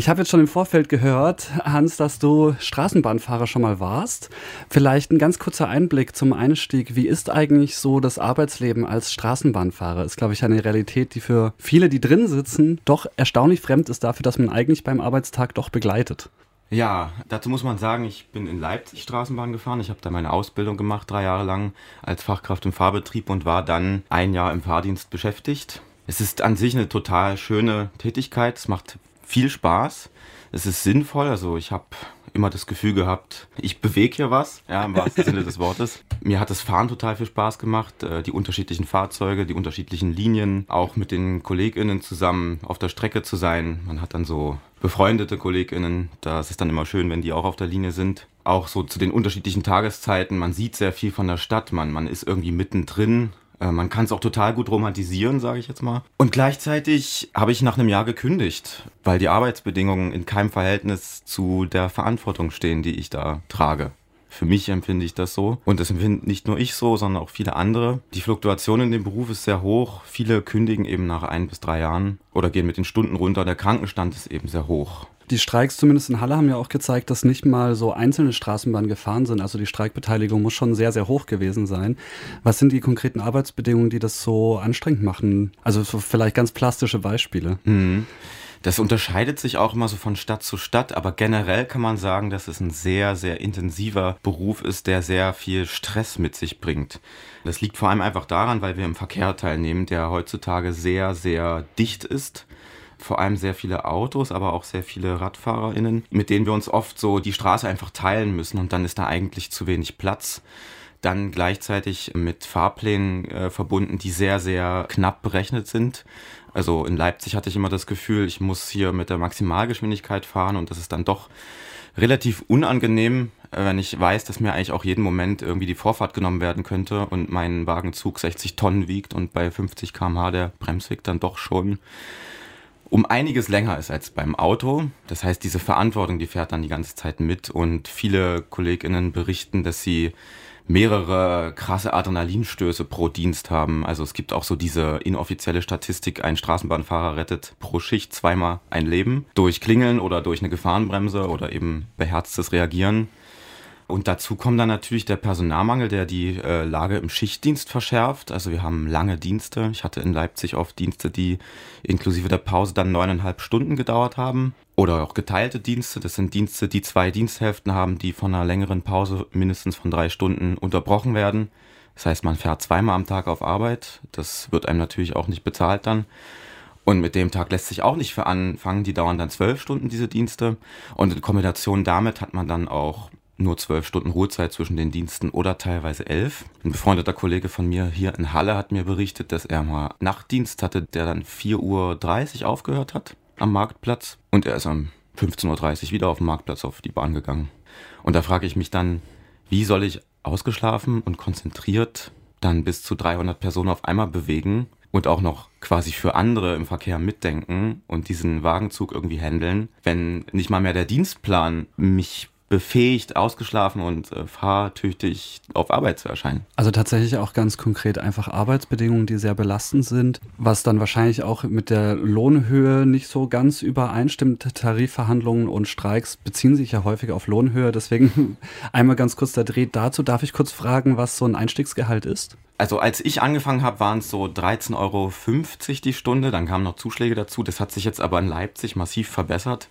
Ich habe jetzt schon im Vorfeld gehört, Hans, dass du Straßenbahnfahrer schon mal warst. Vielleicht ein ganz kurzer Einblick zum Einstieg. Wie ist eigentlich so das Arbeitsleben als Straßenbahnfahrer? Ist, glaube ich, eine Realität, die für viele, die drin sitzen, doch erstaunlich fremd ist dafür, dass man eigentlich beim Arbeitstag doch begleitet. Ja, dazu muss man sagen, ich bin in Leipzig Straßenbahn gefahren. Ich habe da meine Ausbildung gemacht, drei Jahre lang als Fachkraft im Fahrbetrieb und war dann ein Jahr im Fahrdienst beschäftigt. Es ist an sich eine total schöne Tätigkeit. Es macht viel Spaß. Es ist sinnvoll. Also ich habe immer das Gefühl gehabt, ich bewege hier was, ja, im wahrsten Sinne des Wortes. Mir hat das Fahren total viel Spaß gemacht, äh, die unterschiedlichen Fahrzeuge, die unterschiedlichen Linien, auch mit den KollegInnen zusammen auf der Strecke zu sein. Man hat dann so befreundete KollegInnen, das ist dann immer schön, wenn die auch auf der Linie sind. Auch so zu den unterschiedlichen Tageszeiten, man sieht sehr viel von der Stadt, man, man ist irgendwie mittendrin äh, man kann es auch total gut romantisieren, sage ich jetzt mal. Und gleichzeitig habe ich nach einem Jahr gekündigt, weil die Arbeitsbedingungen in keinem Verhältnis zu der Verantwortung stehen, die ich da trage. Für mich empfinde ich das so. Und das empfinden nicht nur ich so, sondern auch viele andere. Die Fluktuation in dem Beruf ist sehr hoch. Viele kündigen eben nach ein bis drei Jahren oder gehen mit den Stunden runter. Der Krankenstand ist eben sehr hoch. Die Streiks zumindest in Halle haben ja auch gezeigt, dass nicht mal so einzelne Straßenbahnen gefahren sind. Also die Streikbeteiligung muss schon sehr, sehr hoch gewesen sein. Was sind die konkreten Arbeitsbedingungen, die das so anstrengend machen? Also so vielleicht ganz plastische Beispiele. Mhm. Das unterscheidet sich auch immer so von Stadt zu Stadt, aber generell kann man sagen, dass es ein sehr, sehr intensiver Beruf ist, der sehr viel Stress mit sich bringt. Das liegt vor allem einfach daran, weil wir im Verkehr teilnehmen, der heutzutage sehr, sehr dicht ist vor allem sehr viele Autos, aber auch sehr viele RadfahrerInnen, mit denen wir uns oft so die Straße einfach teilen müssen und dann ist da eigentlich zu wenig Platz. Dann gleichzeitig mit Fahrplänen äh, verbunden, die sehr, sehr knapp berechnet sind. Also in Leipzig hatte ich immer das Gefühl, ich muss hier mit der Maximalgeschwindigkeit fahren und das ist dann doch relativ unangenehm, äh, wenn ich weiß, dass mir eigentlich auch jeden Moment irgendwie die Vorfahrt genommen werden könnte und mein Wagenzug 60 Tonnen wiegt und bei 50 km/h der Bremsweg dann doch schon um einiges länger ist als beim Auto. Das heißt, diese Verantwortung, die fährt dann die ganze Zeit mit und viele KollegInnen berichten, dass sie mehrere krasse Adrenalinstöße pro Dienst haben. Also es gibt auch so diese inoffizielle Statistik, ein Straßenbahnfahrer rettet pro Schicht zweimal ein Leben durch Klingeln oder durch eine Gefahrenbremse oder eben beherztes Reagieren. Und dazu kommt dann natürlich der Personalmangel, der die äh, Lage im Schichtdienst verschärft. Also wir haben lange Dienste. Ich hatte in Leipzig oft Dienste, die inklusive der Pause dann neuneinhalb Stunden gedauert haben. Oder auch geteilte Dienste. Das sind Dienste, die zwei Diensthälften haben, die von einer längeren Pause mindestens von drei Stunden unterbrochen werden. Das heißt, man fährt zweimal am Tag auf Arbeit. Das wird einem natürlich auch nicht bezahlt dann. Und mit dem Tag lässt sich auch nicht für anfangen. Die dauern dann zwölf Stunden, diese Dienste. Und in Kombination damit hat man dann auch nur zwölf Stunden Ruhezeit zwischen den Diensten oder teilweise elf. Ein befreundeter Kollege von mir hier in Halle hat mir berichtet, dass er mal Nachtdienst hatte, der dann 4.30 Uhr aufgehört hat am Marktplatz und er ist um 15.30 Uhr wieder auf dem Marktplatz auf die Bahn gegangen. Und da frage ich mich dann, wie soll ich ausgeschlafen und konzentriert dann bis zu 300 Personen auf einmal bewegen und auch noch quasi für andere im Verkehr mitdenken und diesen Wagenzug irgendwie handeln, wenn nicht mal mehr der Dienstplan mich befähigt, ausgeschlafen und äh, fahrtüchtig auf Arbeit zu erscheinen. Also tatsächlich auch ganz konkret einfach Arbeitsbedingungen, die sehr belastend sind, was dann wahrscheinlich auch mit der Lohnhöhe nicht so ganz übereinstimmt. Tarifverhandlungen und Streiks beziehen sich ja häufig auf Lohnhöhe. Deswegen einmal ganz kurz der Dreh dazu. Darf ich kurz fragen, was so ein Einstiegsgehalt ist? Also als ich angefangen habe, waren es so 13,50 Euro die Stunde. Dann kamen noch Zuschläge dazu. Das hat sich jetzt aber in Leipzig massiv verbessert.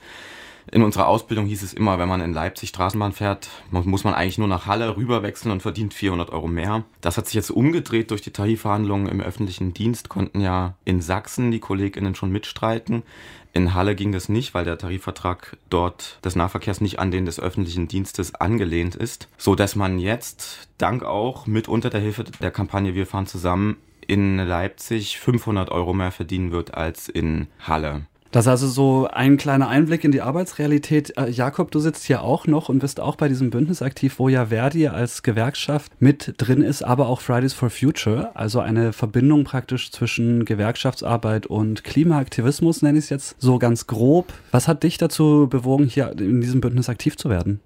In unserer Ausbildung hieß es immer, wenn man in Leipzig Straßenbahn fährt, muss man eigentlich nur nach Halle rüberwechseln und verdient 400 Euro mehr. Das hat sich jetzt umgedreht durch die Tarifverhandlungen im öffentlichen Dienst, konnten ja in Sachsen die KollegInnen schon mitstreiten. In Halle ging das nicht, weil der Tarifvertrag dort des Nahverkehrs nicht an den des öffentlichen Dienstes angelehnt ist, so dass man jetzt dank auch mit unter der Hilfe der Kampagne Wir fahren zusammen in Leipzig 500 Euro mehr verdienen wird als in Halle. Das ist also so ein kleiner Einblick in die Arbeitsrealität. Äh, Jakob, du sitzt hier auch noch und bist auch bei diesem Bündnis aktiv, wo ja Verdi als Gewerkschaft mit drin ist, aber auch Fridays for Future, also eine Verbindung praktisch zwischen Gewerkschaftsarbeit und Klimaaktivismus, nenne ich es jetzt so ganz grob. Was hat dich dazu bewogen, hier in diesem Bündnis aktiv zu werden?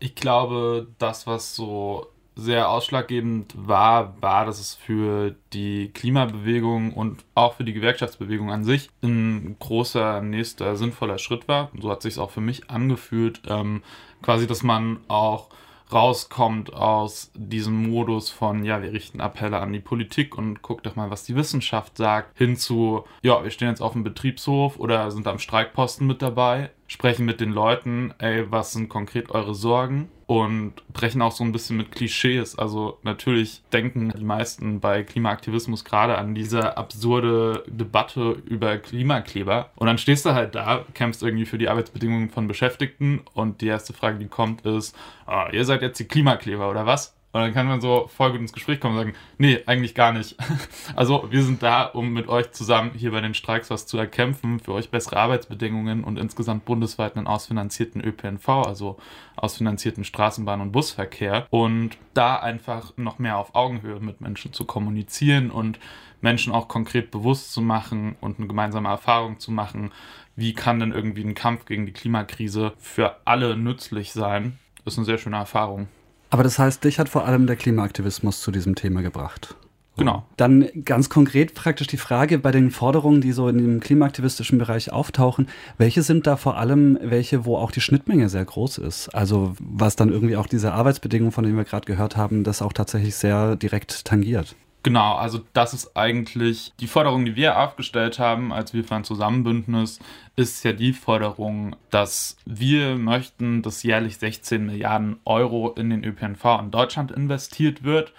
Ich glaube, das, was so sehr ausschlaggebend war, war, dass es für die Klimabewegung und auch für die Gewerkschaftsbewegung an sich ein großer, nächster, sinnvoller Schritt war. So hat sich auch für mich angefühlt, ähm, quasi, dass man auch rauskommt aus diesem Modus von, ja, wir richten Appelle an die Politik und guckt doch mal, was die Wissenschaft sagt, hin zu, ja, wir stehen jetzt auf dem Betriebshof oder sind am Streikposten mit dabei, sprechen mit den Leuten, ey, was sind konkret eure Sorgen? Und brechen auch so ein bisschen mit Klischees. Also natürlich denken die meisten bei Klimaaktivismus gerade an diese absurde Debatte über Klimakleber. Und dann stehst du halt da, kämpfst irgendwie für die Arbeitsbedingungen von Beschäftigten und die erste Frage, die kommt, ist, oh, ihr seid jetzt die Klimakleber oder was? Und dann kann man so voll gut ins Gespräch kommen und sagen, nee, eigentlich gar nicht. Also wir sind da, um mit euch zusammen hier bei den Streiks was zu erkämpfen, für euch bessere Arbeitsbedingungen und insgesamt bundesweit einen ausfinanzierten ÖPNV, also ausfinanzierten Straßenbahn- und Busverkehr. Und da einfach noch mehr auf Augenhöhe mit Menschen zu kommunizieren und Menschen auch konkret bewusst zu machen und eine gemeinsame Erfahrung zu machen, wie kann denn irgendwie ein Kampf gegen die Klimakrise für alle nützlich sein, ist eine sehr schöne Erfahrung. Aber das heißt, dich hat vor allem der Klimaaktivismus zu diesem Thema gebracht. Genau. Dann ganz konkret praktisch die Frage bei den Forderungen, die so in dem klimaaktivistischen Bereich auftauchen, welche sind da vor allem welche, wo auch die Schnittmenge sehr groß ist? Also was dann irgendwie auch diese Arbeitsbedingungen, von denen wir gerade gehört haben, das auch tatsächlich sehr direkt tangiert. Genau, also das ist eigentlich die Forderung, die wir aufgestellt haben, als wir für ein Zusammenbündnis, ist ja die Forderung, dass wir möchten, dass jährlich 16 Milliarden Euro in den ÖPNV in Deutschland investiert wird.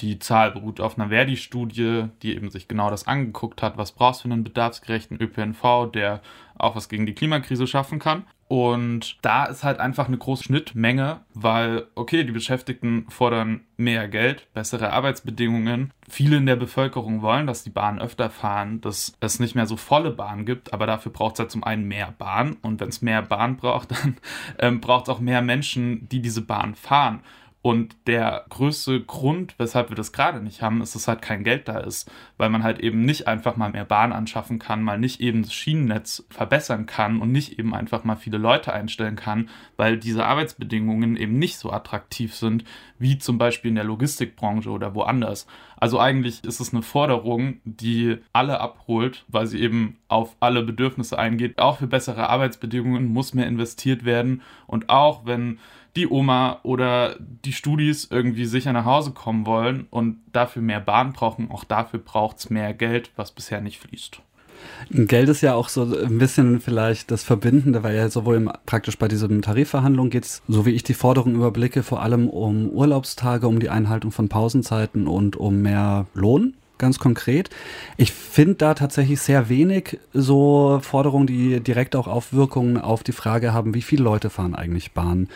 Die Zahl beruht auf einer Verdi-Studie, die eben sich genau das angeguckt hat, was brauchst du für einen bedarfsgerechten ÖPNV, der auch was gegen die Klimakrise schaffen kann. Und da ist halt einfach eine große Schnittmenge, weil, okay, die Beschäftigten fordern mehr Geld, bessere Arbeitsbedingungen. Viele in der Bevölkerung wollen, dass die Bahnen öfter fahren, dass es nicht mehr so volle Bahnen gibt, aber dafür braucht es halt zum einen mehr Bahn. Und wenn es mehr Bahn braucht, dann ähm, braucht es auch mehr Menschen, die diese Bahn fahren. Und der größte Grund, weshalb wir das gerade nicht haben, ist, dass halt kein Geld da ist, weil man halt eben nicht einfach mal mehr Bahn anschaffen kann, mal nicht eben das Schienennetz verbessern kann und nicht eben einfach mal viele Leute einstellen kann, weil diese Arbeitsbedingungen eben nicht so attraktiv sind, wie zum Beispiel in der Logistikbranche oder woanders. Also eigentlich ist es eine Forderung, die alle abholt, weil sie eben auf alle Bedürfnisse eingeht. Auch für bessere Arbeitsbedingungen muss mehr investiert werden und auch wenn die Oma oder die Studis irgendwie sicher nach Hause kommen wollen und dafür mehr Bahn brauchen, auch dafür braucht es mehr Geld, was bisher nicht fließt. Geld ist ja auch so ein bisschen vielleicht das Verbindende, weil ja sowohl im, praktisch bei diesen Tarifverhandlungen geht es, so wie ich die Forderung überblicke, vor allem um Urlaubstage, um die Einhaltung von Pausenzeiten und um mehr Lohn ganz konkret. Ich finde da tatsächlich sehr wenig so Forderungen, die direkt auch Aufwirkungen auf die Frage haben, wie viele Leute fahren eigentlich Bahn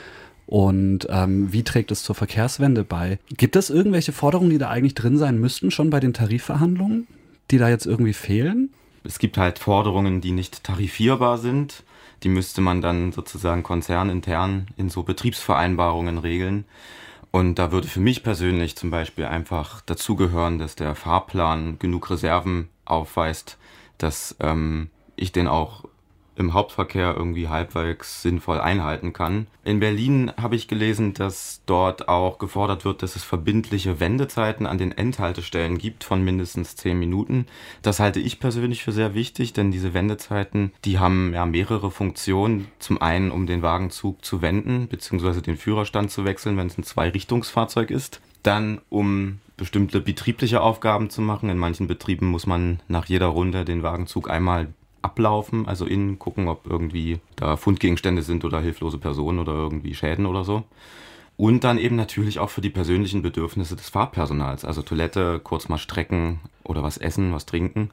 und ähm, wie trägt es zur Verkehrswende bei? Gibt es irgendwelche Forderungen, die da eigentlich drin sein müssten, schon bei den Tarifverhandlungen, die da jetzt irgendwie fehlen? Es gibt halt Forderungen, die nicht tarifierbar sind. Die müsste man dann sozusagen konzernintern in so Betriebsvereinbarungen regeln. Und da würde für mich persönlich zum Beispiel einfach dazugehören, dass der Fahrplan genug Reserven aufweist, dass ähm, ich den auch im Hauptverkehr irgendwie halbwegs sinnvoll einhalten kann. In Berlin habe ich gelesen, dass dort auch gefordert wird, dass es verbindliche Wendezeiten an den Endhaltestellen gibt von mindestens zehn Minuten. Das halte ich persönlich für sehr wichtig, denn diese Wendezeiten, die haben ja mehrere Funktionen. Zum einen, um den Wagenzug zu wenden, beziehungsweise den Führerstand zu wechseln, wenn es ein Zweirichtungsfahrzeug ist. Dann, um bestimmte betriebliche Aufgaben zu machen. In manchen Betrieben muss man nach jeder Runde den Wagenzug einmal ablaufen, also innen gucken, ob irgendwie da Fundgegenstände sind oder hilflose Personen oder irgendwie Schäden oder so. Und dann eben natürlich auch für die persönlichen Bedürfnisse des Fahrpersonals, also Toilette, kurz mal strecken oder was essen, was trinken.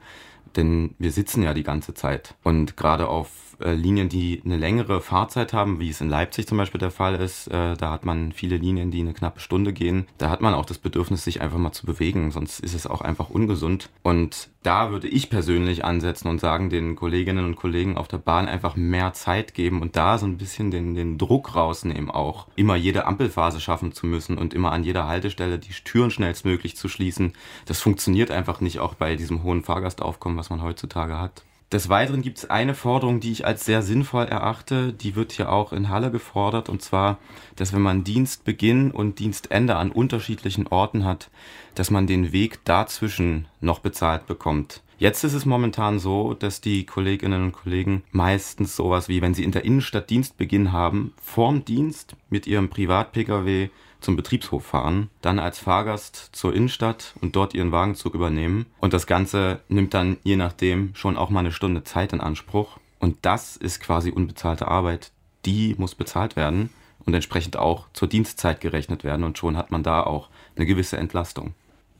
Denn wir sitzen ja die ganze Zeit. Und gerade auf äh, Linien, die eine längere Fahrzeit haben, wie es in Leipzig zum Beispiel der Fall ist, äh, da hat man viele Linien, die eine knappe Stunde gehen. Da hat man auch das Bedürfnis, sich einfach mal zu bewegen, sonst ist es auch einfach ungesund. Und da würde ich persönlich ansetzen und sagen, den Kolleginnen und Kollegen auf der Bahn einfach mehr Zeit geben und da so ein bisschen den, den Druck rausnehmen, auch immer jede Ampelphase schaffen zu müssen und immer an jeder Haltestelle die Türen schnellstmöglich zu schließen. Das funktioniert einfach nicht auch bei diesem hohen Fahrgastaufkommen, was man heutzutage hat. Des Weiteren gibt es eine Forderung, die ich als sehr sinnvoll erachte. Die wird hier auch in Halle gefordert. Und zwar, dass wenn man Dienstbeginn und Dienstende an unterschiedlichen Orten hat, dass man den Weg dazwischen noch bezahlt bekommt. Jetzt ist es momentan so, dass die Kolleginnen und Kollegen meistens sowas wie, wenn sie in der Innenstadt Dienstbeginn haben, vorm Dienst mit ihrem Privat-Pkw zum Betriebshof fahren, dann als Fahrgast zur Innenstadt und dort ihren Wagenzug übernehmen. Und das Ganze nimmt dann je nachdem schon auch mal eine Stunde Zeit in Anspruch. Und das ist quasi unbezahlte Arbeit. Die muss bezahlt werden und entsprechend auch zur Dienstzeit gerechnet werden. Und schon hat man da auch eine gewisse Entlastung.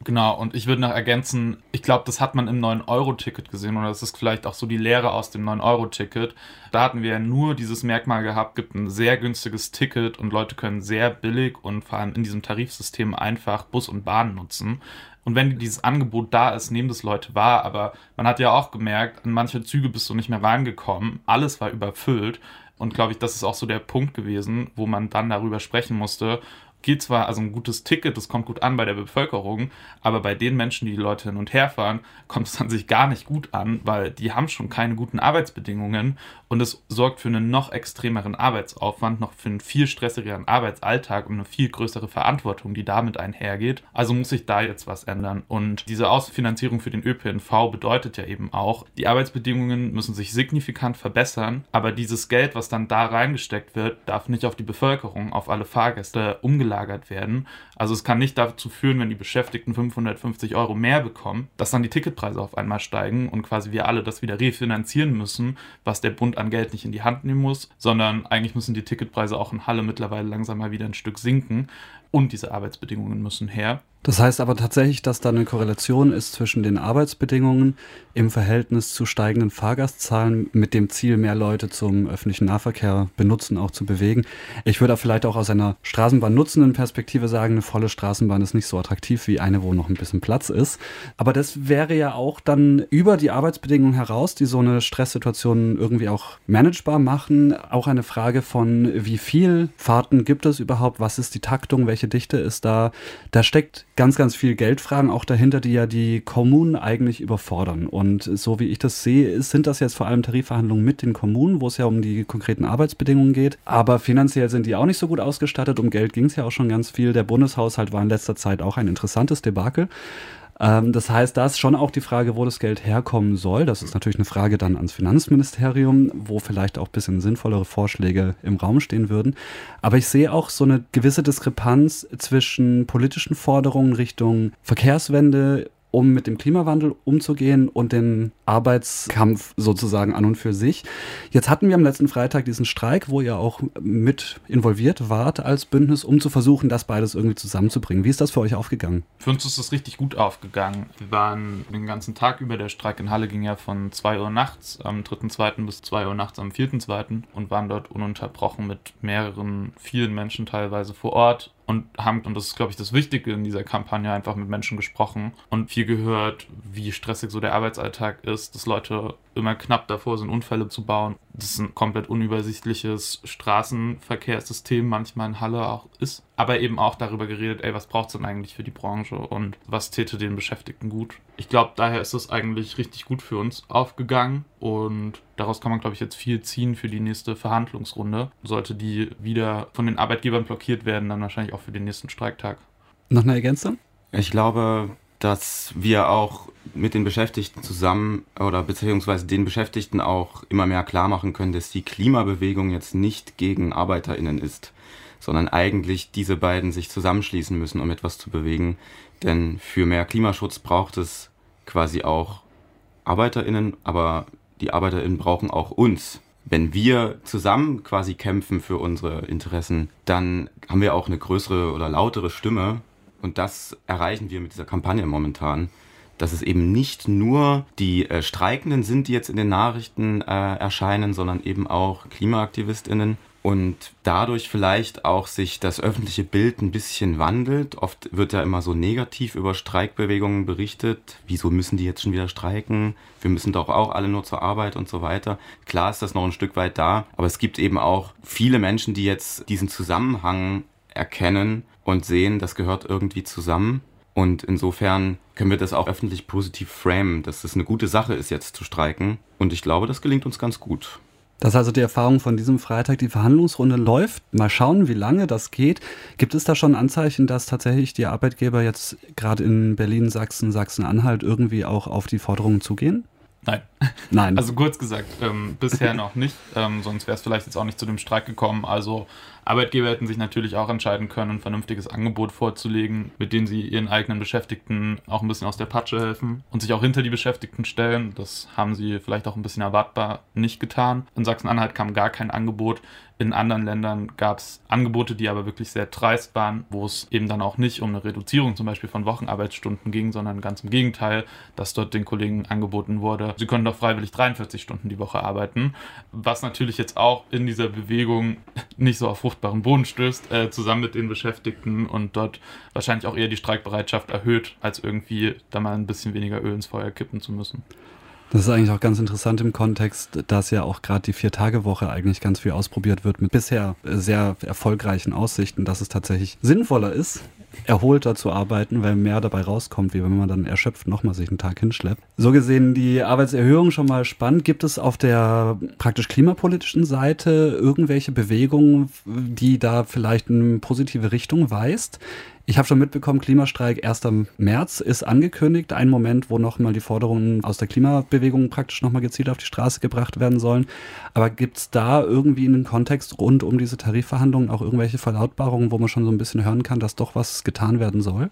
Genau, und ich würde noch ergänzen, ich glaube, das hat man im 9-Euro-Ticket gesehen oder das ist vielleicht auch so die Lehre aus dem 9-Euro-Ticket. Da hatten wir ja nur dieses Merkmal gehabt, gibt ein sehr günstiges Ticket und Leute können sehr billig und vor allem in diesem Tarifsystem einfach Bus und Bahn nutzen. Und wenn dieses Angebot da ist, nehmen das Leute wahr. Aber man hat ja auch gemerkt, an manche Züge bist du nicht mehr reingekommen. Alles war überfüllt. Und glaube ich, das ist auch so der Punkt gewesen, wo man dann darüber sprechen musste, geht zwar also ein gutes Ticket, das kommt gut an bei der Bevölkerung, aber bei den Menschen, die die Leute hin und her fahren, kommt es an sich gar nicht gut an, weil die haben schon keine guten Arbeitsbedingungen und es sorgt für einen noch extremeren Arbeitsaufwand, noch für einen viel stressigeren Arbeitsalltag und eine viel größere Verantwortung, die damit einhergeht. Also muss sich da jetzt was ändern. Und diese Ausfinanzierung für den ÖPNV bedeutet ja eben auch, die Arbeitsbedingungen müssen sich signifikant verbessern, aber dieses Geld, was dann da reingesteckt wird, darf nicht auf die Bevölkerung, auf alle Fahrgäste umgeleitet ausgelagert werden. Also es kann nicht dazu führen, wenn die Beschäftigten 550 Euro mehr bekommen, dass dann die Ticketpreise auf einmal steigen und quasi wir alle das wieder refinanzieren müssen, was der Bund an Geld nicht in die Hand nehmen muss, sondern eigentlich müssen die Ticketpreise auch in Halle mittlerweile langsam mal wieder ein Stück sinken und diese Arbeitsbedingungen müssen her. Das heißt aber tatsächlich, dass da eine Korrelation ist zwischen den Arbeitsbedingungen im Verhältnis zu steigenden Fahrgastzahlen mit dem Ziel, mehr Leute zum öffentlichen Nahverkehr benutzen, auch zu bewegen. Ich würde vielleicht auch aus einer Straßenbahn nutzenden Perspektive sagen, eine volle Straßenbahn ist nicht so attraktiv wie eine, wo noch ein bisschen Platz ist. Aber das wäre ja auch dann über die Arbeitsbedingungen heraus, die so eine Stresssituation irgendwie auch managebar machen, auch eine Frage von, wie viel Fahrten gibt es überhaupt, was ist die Taktung, welche Dichte ist da. Da steckt ganz, ganz viel Geldfragen auch dahinter, die ja die Kommunen eigentlich überfordern. Und so wie ich das sehe, sind das jetzt vor allem Tarifverhandlungen mit den Kommunen, wo es ja um die konkreten Arbeitsbedingungen geht. Aber finanziell sind die auch nicht so gut ausgestattet. Um Geld ging es ja auch schon ganz viel. Der Bundeshaushalt war in letzter Zeit auch ein interessantes Debakel. Ähm, das heißt, da ist schon auch die Frage, wo das Geld herkommen soll. Das ist natürlich eine Frage dann ans Finanzministerium, wo vielleicht auch ein bisschen sinnvollere Vorschläge im Raum stehen würden. Aber ich sehe auch so eine gewisse Diskrepanz zwischen politischen Forderungen Richtung Verkehrswende, um mit dem Klimawandel umzugehen und den Arbeitskampf sozusagen an und für sich. Jetzt hatten wir am letzten Freitag diesen Streik, wo ihr auch mit involviert wart als Bündnis, um zu versuchen, das beides irgendwie zusammenzubringen. Wie ist das für euch aufgegangen? Für uns ist das richtig gut aufgegangen. Wir waren den ganzen Tag über, der Streik in Halle ging ja von 2 Uhr nachts am 3.2. bis 2 Uhr nachts am 4.2. und waren dort ununterbrochen mit mehreren, vielen Menschen teilweise vor Ort und haben, und das ist, glaube ich, das Wichtige in dieser Kampagne, einfach mit Menschen gesprochen und viel gehört, wie stressig so der Arbeitsalltag ist, dass Leute immer knapp davor sind, Unfälle zu bauen. Das ist ein komplett unübersichtliches Straßenverkehrssystem manchmal in Halle auch ist. Aber eben auch darüber geredet, ey, was braucht es denn eigentlich für die Branche und was täte den Beschäftigten gut. Ich glaube, daher ist es eigentlich richtig gut für uns aufgegangen und daraus kann man, glaube ich, jetzt viel ziehen für die nächste Verhandlungsrunde. Sollte die wieder von den Arbeitgebern blockiert werden, dann wahrscheinlich auch für den nächsten Streiktag. Noch eine Ergänzung? Ich glaube, dass wir auch mit den Beschäftigten zusammen oder beziehungsweise den Beschäftigten auch immer mehr klar machen können, dass die Klimabewegung jetzt nicht gegen ArbeiterInnen ist, sondern eigentlich diese beiden sich zusammenschließen müssen, um etwas zu bewegen. Denn für mehr Klimaschutz braucht es quasi auch ArbeiterInnen, aber die ArbeiterInnen brauchen auch uns. Wenn wir zusammen quasi kämpfen für unsere Interessen, dann haben wir auch eine größere oder lautere Stimme und das erreichen wir mit dieser Kampagne momentan, dass es eben nicht nur die äh, Streikenden sind, die jetzt in den Nachrichten äh, erscheinen, sondern eben auch Klimaaktivistinnen und dadurch vielleicht auch sich das öffentliche Bild ein bisschen wandelt. Oft wird ja immer so negativ über Streikbewegungen berichtet. Wieso müssen die jetzt schon wieder streiken? Wir müssen doch auch alle nur zur Arbeit und so weiter. Klar ist das noch ein Stück weit da, aber es gibt eben auch viele Menschen, die jetzt diesen Zusammenhang erkennen und sehen, das gehört irgendwie zusammen. Und insofern können wir das auch öffentlich positiv framen, dass es eine gute Sache ist, jetzt zu streiken. Und ich glaube, das gelingt uns ganz gut. Das ist also die Erfahrung von diesem Freitag. Die Verhandlungsrunde läuft. Mal schauen, wie lange das geht. Gibt es da schon Anzeichen, dass tatsächlich die Arbeitgeber jetzt gerade in Berlin, Sachsen, Sachsen-Anhalt irgendwie auch auf die Forderungen zugehen? Nein. Nein. Also kurz gesagt, ähm, bisher noch nicht. Ähm, sonst wäre es vielleicht jetzt auch nicht zu dem Streik gekommen. Also Arbeitgeber hätten sich natürlich auch entscheiden können, ein vernünftiges Angebot vorzulegen, mit dem sie ihren eigenen Beschäftigten auch ein bisschen aus der Patsche helfen und sich auch hinter die Beschäftigten stellen. Das haben sie vielleicht auch ein bisschen erwartbar nicht getan. In Sachsen-Anhalt kam gar kein Angebot. In anderen Ländern gab es Angebote, die aber wirklich sehr dreist waren, wo es eben dann auch nicht um eine Reduzierung zum Beispiel von Wochenarbeitsstunden ging, sondern ganz im Gegenteil, dass dort den Kollegen angeboten wurde, sie können doch freiwillig 43 Stunden die Woche arbeiten, was natürlich jetzt auch in dieser Bewegung nicht so auf fruchtbaren Boden stößt, äh, zusammen mit den Beschäftigten und dort wahrscheinlich auch eher die Streikbereitschaft erhöht, als irgendwie da mal ein bisschen weniger Öl ins Feuer kippen zu müssen. Das ist eigentlich auch ganz interessant im Kontext, dass ja auch gerade die Vier-Tage-Woche eigentlich ganz viel ausprobiert wird mit bisher sehr erfolgreichen Aussichten, dass es tatsächlich sinnvoller ist, erholter zu arbeiten, weil mehr dabei rauskommt, wie wenn man dann erschöpft nochmal sich einen Tag hinschleppt. So gesehen die Arbeitserhöhung schon mal spannend. Gibt es auf der praktisch klimapolitischen Seite irgendwelche Bewegungen, die da vielleicht eine positive Richtung weist? Ich habe schon mitbekommen, Klimastreik 1. März ist angekündigt. Ein Moment, wo nochmal die Forderungen aus der Klimabewegung praktisch nochmal gezielt auf die Straße gebracht werden sollen. Aber gibt es da irgendwie in den Kontext rund um diese Tarifverhandlungen auch irgendwelche Verlautbarungen, wo man schon so ein bisschen hören kann, dass doch was getan werden soll?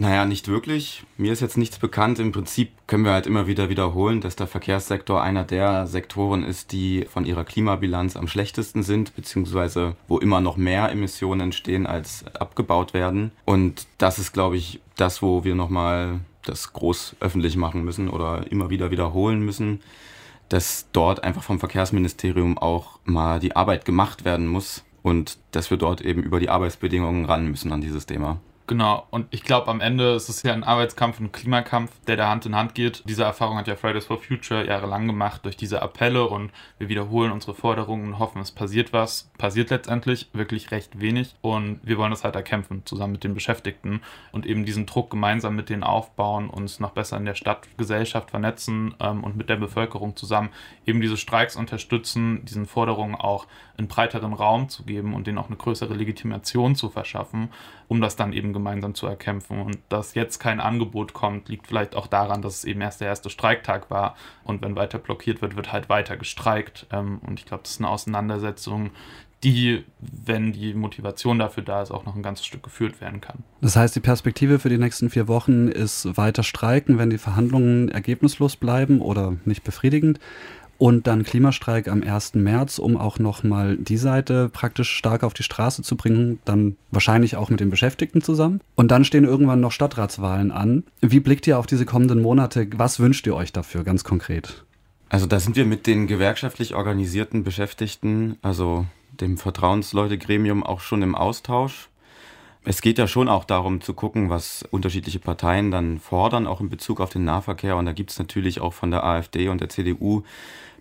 Naja, nicht wirklich. Mir ist jetzt nichts bekannt. Im Prinzip können wir halt immer wieder wiederholen, dass der Verkehrssektor einer der Sektoren ist, die von ihrer Klimabilanz am schlechtesten sind, beziehungsweise wo immer noch mehr Emissionen entstehen, als abgebaut werden. Und das ist, glaube ich, das, wo wir nochmal das groß öffentlich machen müssen oder immer wieder wiederholen müssen, dass dort einfach vom Verkehrsministerium auch mal die Arbeit gemacht werden muss und dass wir dort eben über die Arbeitsbedingungen ran müssen an dieses Thema. Genau, und ich glaube, am Ende ist es ja ein Arbeitskampf und ein Klimakampf, der da Hand in Hand geht. Diese Erfahrung hat ja Fridays for Future jahrelang gemacht durch diese Appelle und wir wiederholen unsere Forderungen und hoffen, es passiert was. Passiert letztendlich wirklich recht wenig und wir wollen das halt erkämpfen, zusammen mit den Beschäftigten und eben diesen Druck gemeinsam mit denen aufbauen, uns noch besser in der Stadtgesellschaft vernetzen ähm, und mit der Bevölkerung zusammen eben diese Streiks unterstützen, diesen Forderungen auch einen breiteren Raum zu geben und denen auch eine größere Legitimation zu verschaffen, um das dann eben gemeinsam zu erkämpfen. Und dass jetzt kein Angebot kommt, liegt vielleicht auch daran, dass es eben erst der erste Streiktag war. Und wenn weiter blockiert wird, wird halt weiter gestreikt. Ähm, und ich glaube, das ist eine Auseinandersetzung, die, wenn die Motivation dafür da ist, auch noch ein ganzes Stück geführt werden kann. Das heißt, die Perspektive für die nächsten vier Wochen ist weiter streiken, wenn die Verhandlungen ergebnislos bleiben oder nicht befriedigend. Und dann Klimastreik am 1. März, um auch nochmal die Seite praktisch stark auf die Straße zu bringen, dann wahrscheinlich auch mit den Beschäftigten zusammen. Und dann stehen irgendwann noch Stadtratswahlen an. Wie blickt ihr auf diese kommenden Monate? Was wünscht ihr euch dafür ganz konkret? Also da sind wir mit den gewerkschaftlich organisierten Beschäftigten, also dem Vertrauensleute-Gremium, auch schon im Austausch. Es geht ja schon auch darum zu gucken, was unterschiedliche Parteien dann fordern, auch in Bezug auf den Nahverkehr. Und da gibt es natürlich auch von der AfD und der CDU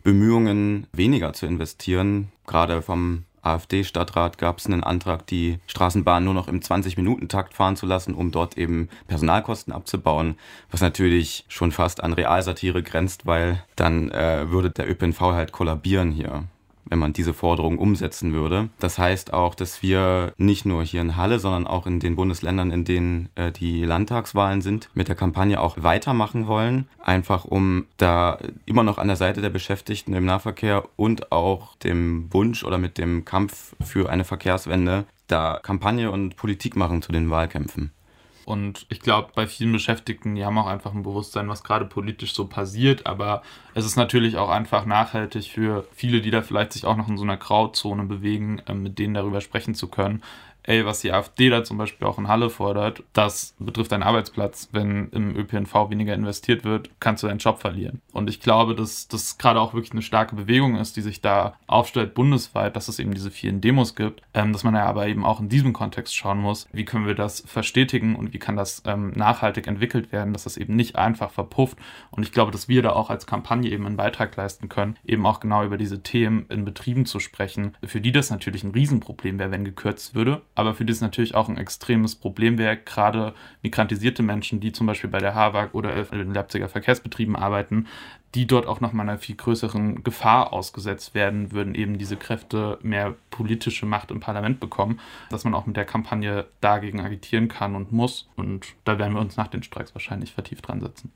Bemühungen, weniger zu investieren. Gerade vom AfD-Stadtrat gab es einen Antrag, die Straßenbahn nur noch im 20-Minuten-Takt fahren zu lassen, um dort eben Personalkosten abzubauen, was natürlich schon fast an Realsatire grenzt, weil dann äh, würde der ÖPNV halt kollabieren hier wenn man diese Forderung umsetzen würde. Das heißt auch, dass wir nicht nur hier in Halle, sondern auch in den Bundesländern, in denen äh, die Landtagswahlen sind, mit der Kampagne auch weitermachen wollen. Einfach um da immer noch an der Seite der Beschäftigten im Nahverkehr und auch dem Wunsch oder mit dem Kampf für eine Verkehrswende da Kampagne und Politik machen zu den Wahlkämpfen. Und ich glaube, bei vielen Beschäftigten, die haben auch einfach ein Bewusstsein, was gerade politisch so passiert. Aber es ist natürlich auch einfach nachhaltig für viele, die da vielleicht sich auch noch in so einer Grauzone bewegen, ähm, mit denen darüber sprechen zu können ey, was die AfD da zum Beispiel auch in Halle fordert, das betrifft deinen Arbeitsplatz. Wenn im ÖPNV weniger investiert wird, kannst du deinen Job verlieren. Und ich glaube, dass das gerade auch wirklich eine starke Bewegung ist, die sich da aufstellt bundesweit, dass es eben diese vielen Demos gibt, ähm, dass man ja aber eben auch in diesem Kontext schauen muss, wie können wir das verstetigen und wie kann das ähm, nachhaltig entwickelt werden, dass das eben nicht einfach verpufft. Und ich glaube, dass wir da auch als Kampagne eben einen Beitrag leisten können, eben auch genau über diese Themen in Betrieben zu sprechen, für die das natürlich ein Riesenproblem wäre, wenn gekürzt würde aber für die es natürlich auch ein extremes Problem wäre, gerade migrantisierte Menschen, die zum Beispiel bei der HAWAG oder in den Leipziger Verkehrsbetrieben arbeiten, die dort auch nochmal einer viel größeren Gefahr ausgesetzt werden, würden eben diese Kräfte mehr politische Macht im Parlament bekommen, dass man auch mit der Kampagne dagegen agitieren kann und muss. Und da werden wir uns nach den Streiks wahrscheinlich vertieft dran setzen.